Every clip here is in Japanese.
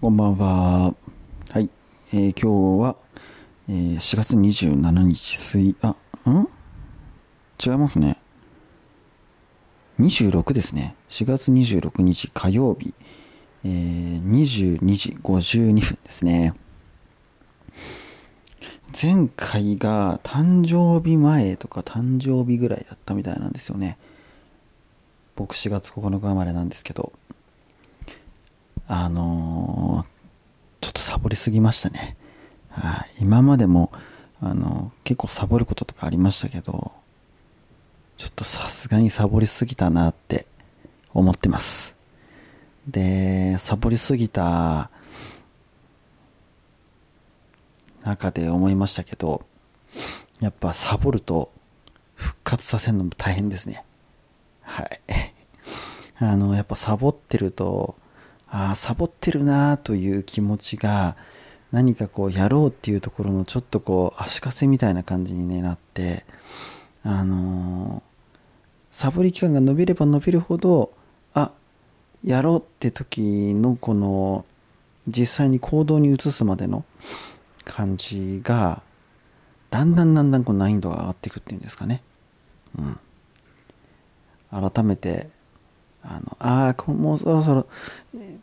こんばんは。はい。えー今日は、えー4月27日水、あ、ん？違いますね。26ですね。4月26日火曜日、えー22時52分ですね。前回が誕生日前とか誕生日ぐらいだったみたいなんですよね。僕4月9日生まれなんですけど。あのーちょっとサボりすぎましたね。はい、今までも、あの結構サボることとかありましたけど、ちょっとさすがにサボりすぎたなって思ってます。で、サボりすぎた中で思いましたけど、やっぱサボると復活させるのも大変ですね。はい。あの、やっぱサボってると、ああ、サボってるなという気持ちが、何かこう、やろうっていうところのちょっとこう、足かせみたいな感じに、ね、なって、あのーサボり期間が伸びれば伸びるほど、あ、やろうって時のこの、実際に行動に移すまでの感じが、だんだんだんだんこう難易度が上がっていくっていうんですかね。うん。改めて、あの、ああ、もうそろそろ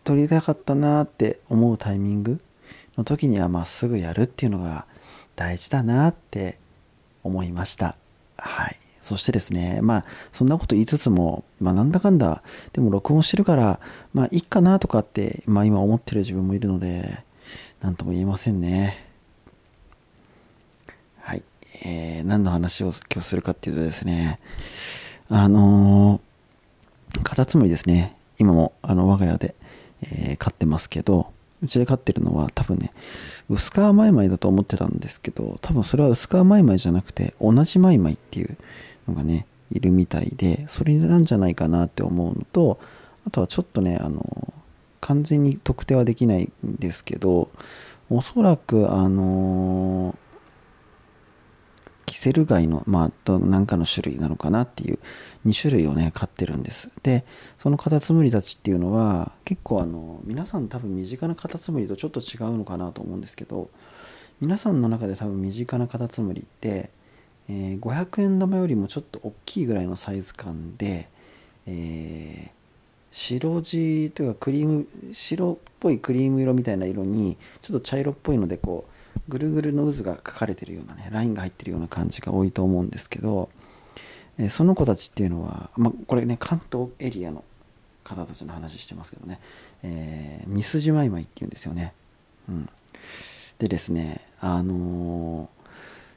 えー撮りたかったなって思うタイミングの時にはまっすぐやるっていうのが大事だなって思いました。はい。そしてですね、まあ、そんなこと言いつつも、まあ、なんだかんだ、でも録音してるから、まあ、いいかなとかって、まあ、今思ってる自分もいるので、なんとも言えませんね。はい。えー、何の話を今日するかっていうとですね、あのーカタツムリですね。今もあの我が家で、えー飼ってますけど、うちで飼ってるのは多分ね、薄皮マイマイだと思ってたんですけど、多分それは薄皮マイマイじゃなくて、同じマイマイっていうのがね、いるみたいで、それなんじゃないかなって思うのと、あとはちょっとね、あの、完全に特定はできないんですけど、おそらく、あのキセルガイの、まあ、ど何かの種類なのかなっていう2種類をね飼ってるんです。でそのカタツムリたちっていうのは結構あの皆さん多分身近なカタツムリとちょっと違うのかなと思うんですけど皆さんの中で多分身近なカタツムリって、えー500円玉よりもちょっと大きいぐらいのサイズ感で、えー白地というかクリーム白っぽいクリーム色みたいな色にちょっと茶色っぽいのでこうぐるぐるの渦が描かれてるようなねラインが入ってるような感じが多いと思うんですけど、えーその子たちっていうのは、まあ、これね関東エリアの方たちの話してますけどね、えーミスジマイマイっていうんですよね。うん、でですねあのー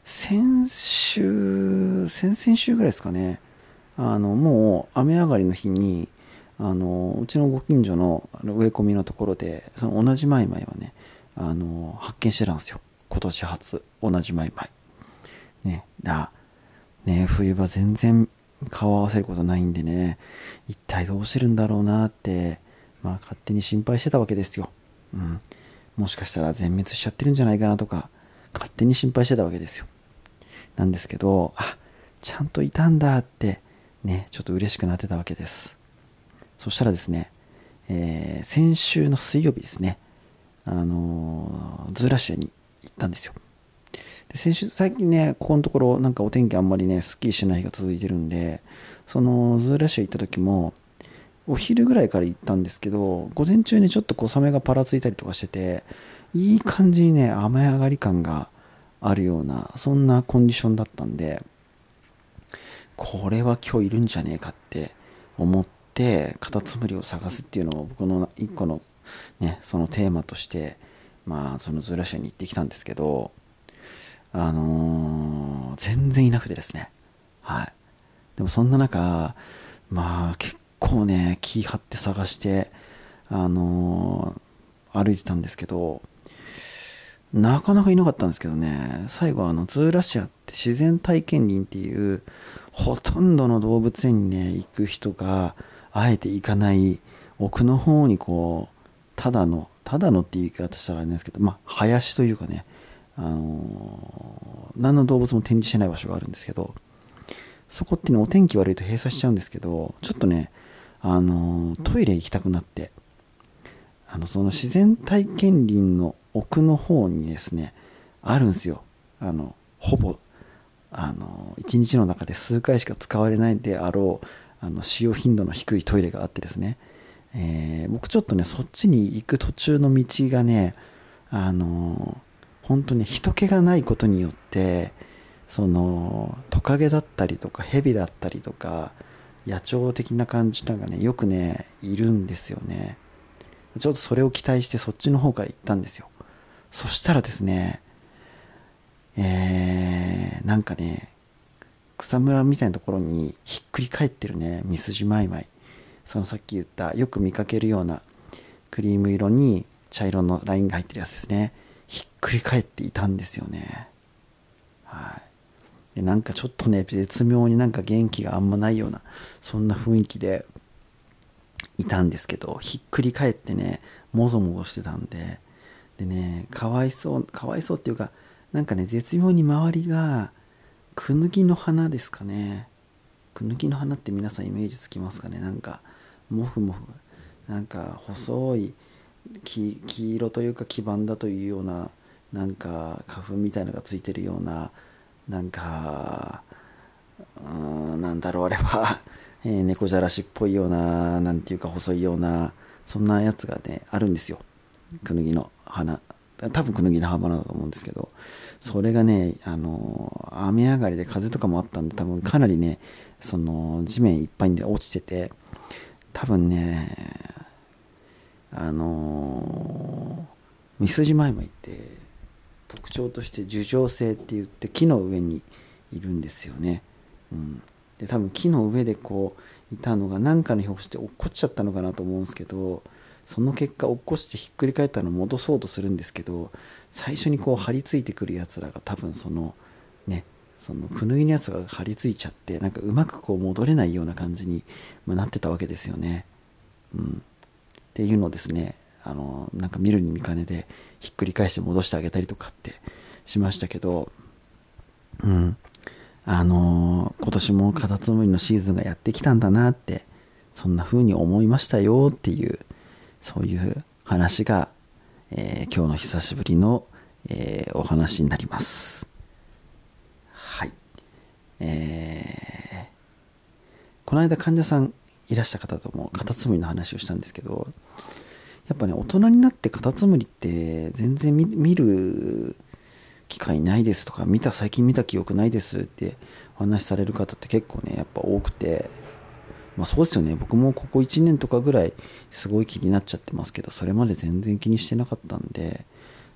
先週先々週ぐらいですかねあのもう雨上がりの日にあのうちのご近所の植え込みのところでその同じマイマイをねあの発見してたんですよ今年初同じマイマイねだね冬場全然顔合わせることないんでね一体どうしてるんだろうなってまあ勝手に心配してたわけですよ、うん、もしかしたら全滅しちゃってるんじゃないかなとか勝手に心配してたわけですよ。なんですけどあちゃんといたんだってねちょっと嬉しくなってたわけです。そしたらですね、えー先週の水曜日ですね、あのーズーラシアに行ったんですよ。で先週、最近ね、ここのところ、なんかお天気あんまりね、すっきりしない日が続いてるんで、そのズーラシア行った時も、お昼ぐらいから行ったんですけど、午前中にちょっと小雨がパラついたりとかしてて、いい感じにね、雨上がり感があるような、そんなコンディションだったんで、これは今日いるんじゃねえかって思ってカタツムリを探すっていうのを僕の一個のねそのテーマとしてまあそのズーラシアに行ってきたんですけどあのー全然いなくてですね。はい。でもそんな中まあ結構ね気張って探してあのー歩いてたんですけどなかなかいなかったんですけどね、最後あの、ズーラシアって自然体験林っていう、ほとんどの動物園にね、行く人が、あえて行かない、奥の方にこう、ただの、ただのって言い方したらあれなんですけど、まあ、林というかね、あのー何の動物も展示してない場所があるんですけど、そこってね、お天気悪いと閉鎖しちゃうんですけど、ちょっとね、あのートイレ行きたくなって、あのその自然体験林の奥の方にですねあるんですよ。あのほぼあの1日の中で数回しか使われないであろうあの使用頻度の低いトイレがあってですね、えー、僕ちょっとねそっちに行く途中の道がねあの本当に人気がないことによってそのトカゲだったりとかヘビだったりとか野鳥的な感じのがねよくねいるんですよね。ちょっとそれを期待してそっちの方から行ったんですよ。そしたらですねえー、なんかね草むらみたいなところにひっくり返ってるねミスジマイマイそのさっき言ったよく見かけるようなクリーム色に茶色のラインが入ってるやつですね。ひっくり返っていたんですよね。はい。でなんかちょっとね絶妙になんか元気があんまないようなそんな雰囲気でいたんですけどひっくり返ってねもぞもぞしてたんででねかわいそうかわいそうっていうかなんかね絶妙に周りがクヌギの花ですかね。クヌギの花って皆さんイメージつきますかね？なんかモフモフなんか細い黄色というか黄ばんだというようななんか花粉みたいのがついてるようななんかうーんなんだろうあれは、えー、猫じゃらしっぽいようななんていうか細いようなそんなやつがねあるんですよ。クヌギの花。多分クヌギの花だと思うんですけど。それがねあの雨上がりで風とかもあったんで多分かなりねその地面いっぱいで落ちてて多分ねあのミスジマイマイって特徴として樹状性って言って木の上にいるんですよね。うん、で多分木の上でこういたのが何かの拍子で落っこっちゃったのかなと思うんですけどその結果落っこしてひっくり返ったのを戻そうとするんですけど最初にこう張り付いてくるやつらが多分そのねそのくぬぎのやつが張り付いちゃってなんかうまくこう戻れないような感じになってたわけですよね。うん、っていうのをですねあのなんか見るに見かねでひっくり返して戻してあげたりとかってしましたけど、うん、あの今年もカタツムリのシーズンがやってきたんだなってそんな風に思いましたよっていうそういう話が、えー、今日の久しぶりの、えー、お話になります。えー、この間患者さんいらした方ともカタツムリの話をしたんですけどやっぱね大人になってカタツムリって全然見る機会ないですとか見た最近見た記憶ないですってお話しされる方って結構ねやっぱ多くてまあそうですよね。僕もここ1年とかぐらいすごい気になっちゃってますけどそれまで全然気にしてなかったんで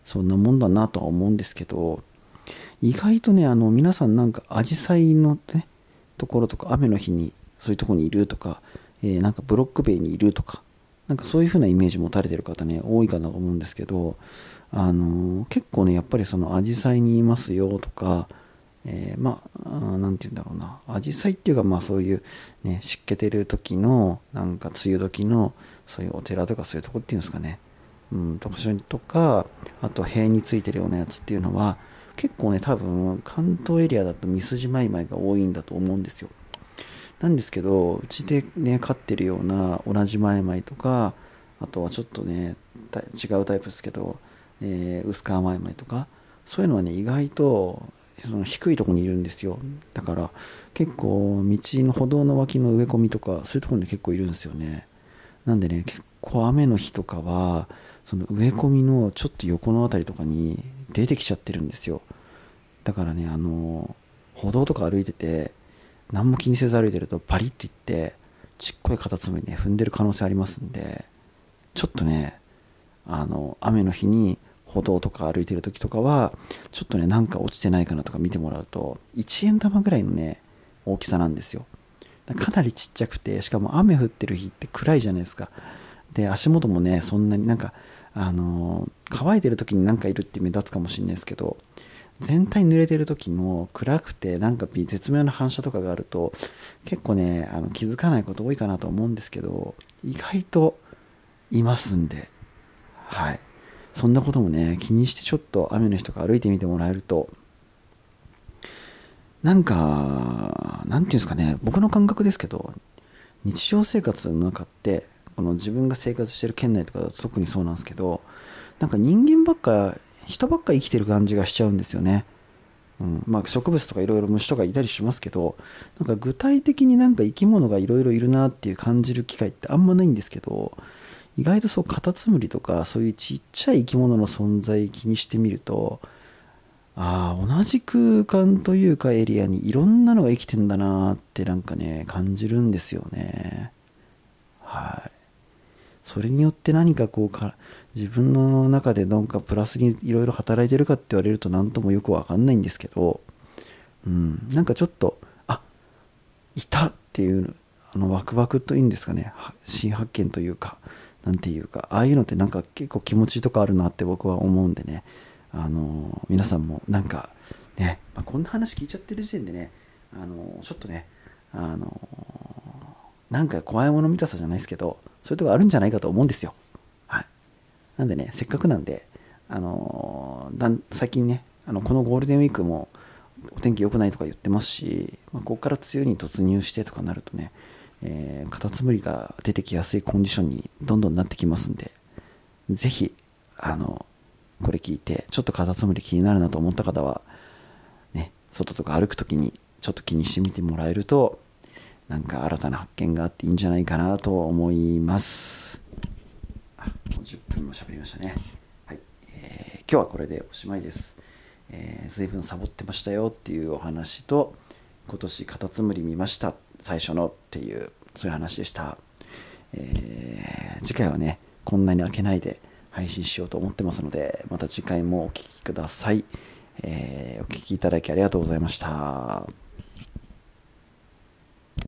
そんなもんだなとは思うんですけど意外とねあの皆さんなんかアジサイのねところとか雨の日にそういうとこにいるとかえー、なんかブロック塀にいるとかなんかそういう風なイメージ持たれてる方ね多いかなと思うんですけどあのー、結構ねやっぱりそのアジサイにいますよとか、えー、まあ何て言うんだろうな。アジサイっていうかまあそういうね湿気てる時のなんか梅雨時のそういうお寺とかそういうとこっていうんですかね。うんとかとかあと塀についてるようなやつっていうのは結構ね多分関東エリアだとミスジマイマイが多いんだと思うんですよ。なんですけどうちでね飼ってるような同じマイマイとかあとはちょっとね違うタイプですけど、えー、薄皮マイマイとかそういうのはね意外とその低いとこにいるんですよ。だから結構道の歩道の脇の植え込みとかそういうとこに結構いるんですよね。なんでね結構雨の日とかはその植え込みのちょっと横の辺りとかに出てきちゃってるんですよ。だからねあの歩道とか歩いてて何も気にせず歩いてるとパリッといってちっこいカタツムリね踏んでる可能性ありますんでちょっとねあの雨の日に歩道とか歩いてる時とかはちょっとねなんか落ちてないかなとか見てもらうと1円玉ぐらいのね大きさなんですよ。かなりちっちゃくてしかも雨降ってる日って暗いじゃないですか。で足元もねそんなになんかあの乾いてる時になんかいるって目立つかもしれないですけど全体濡れてる時も暗くてなんか絶妙な反射とかがあると結構ねあの気づかないこと多いかなと思うんですけど意外といますんで。はい。そんなこともね気にしてちょっと雨の日とか歩いてみてもらえるとなんかなんていうんですかね僕の感覚ですけど日常生活の中ってこの自分が生活してる県内とかだと特にそうなんですけどなんか人間ばっか人ばっか生きてる感じがしちゃうんですよね。うんまあ、植物とかいろいろ虫とかいたりしますけどなんか具体的になんか生き物がいろいろいるなっていう感じる機会ってあんまないんですけど意外とそうカタツムリとかそういうちっちゃい生き物の存在気にしてみるとああ同じ空間というかエリアにいろんなのが生きてんだなってなんかね感じるんですよねそれによって何かこうか自分の中でなんかプラスにいろいろ働いてるかって言われると何ともよくわかんないんですけどうんなんかちょっとあいたっていうあのワクワクというんですかね新発見というかなんていうかああいうのってなんか結構気持ちとかあるなって僕は思うんでねあの皆さんもなんかね、まあ、こんな話聞いちゃってる時点でねあのちょっとねあのなんか怖いもの見たさじゃないですけどそういうとこあるんじゃないかと思うんですよ。はい。なんでねせっかくなんであのだん最近ねあのこのゴールデンウィークもお天気良くないとか言ってますし、まあ、ここから梅雨に突入してとかなるとねえー、カタツムリが出てきやすいコンディションにどんどんなってきますんで、ぜひ、あの、これ聞いて、ちょっとカタツムリ気になるなと思った方は、ね、外とか歩くときにちょっと気にしてみてもらえると、なんか新たな発見があっていいんじゃないかなと思います。あ、もう10分も喋りましたね。はい。えー、今日はこれでおしまいです。えー、随分サボってましたよっていうお話と、今年カタツムリ見ました最初のっていうそういう話でした、えー、次回はねこんなに開けないで配信しようと思ってますのでまた次回もお聴きください、えー、お聴きいただきありがとうございました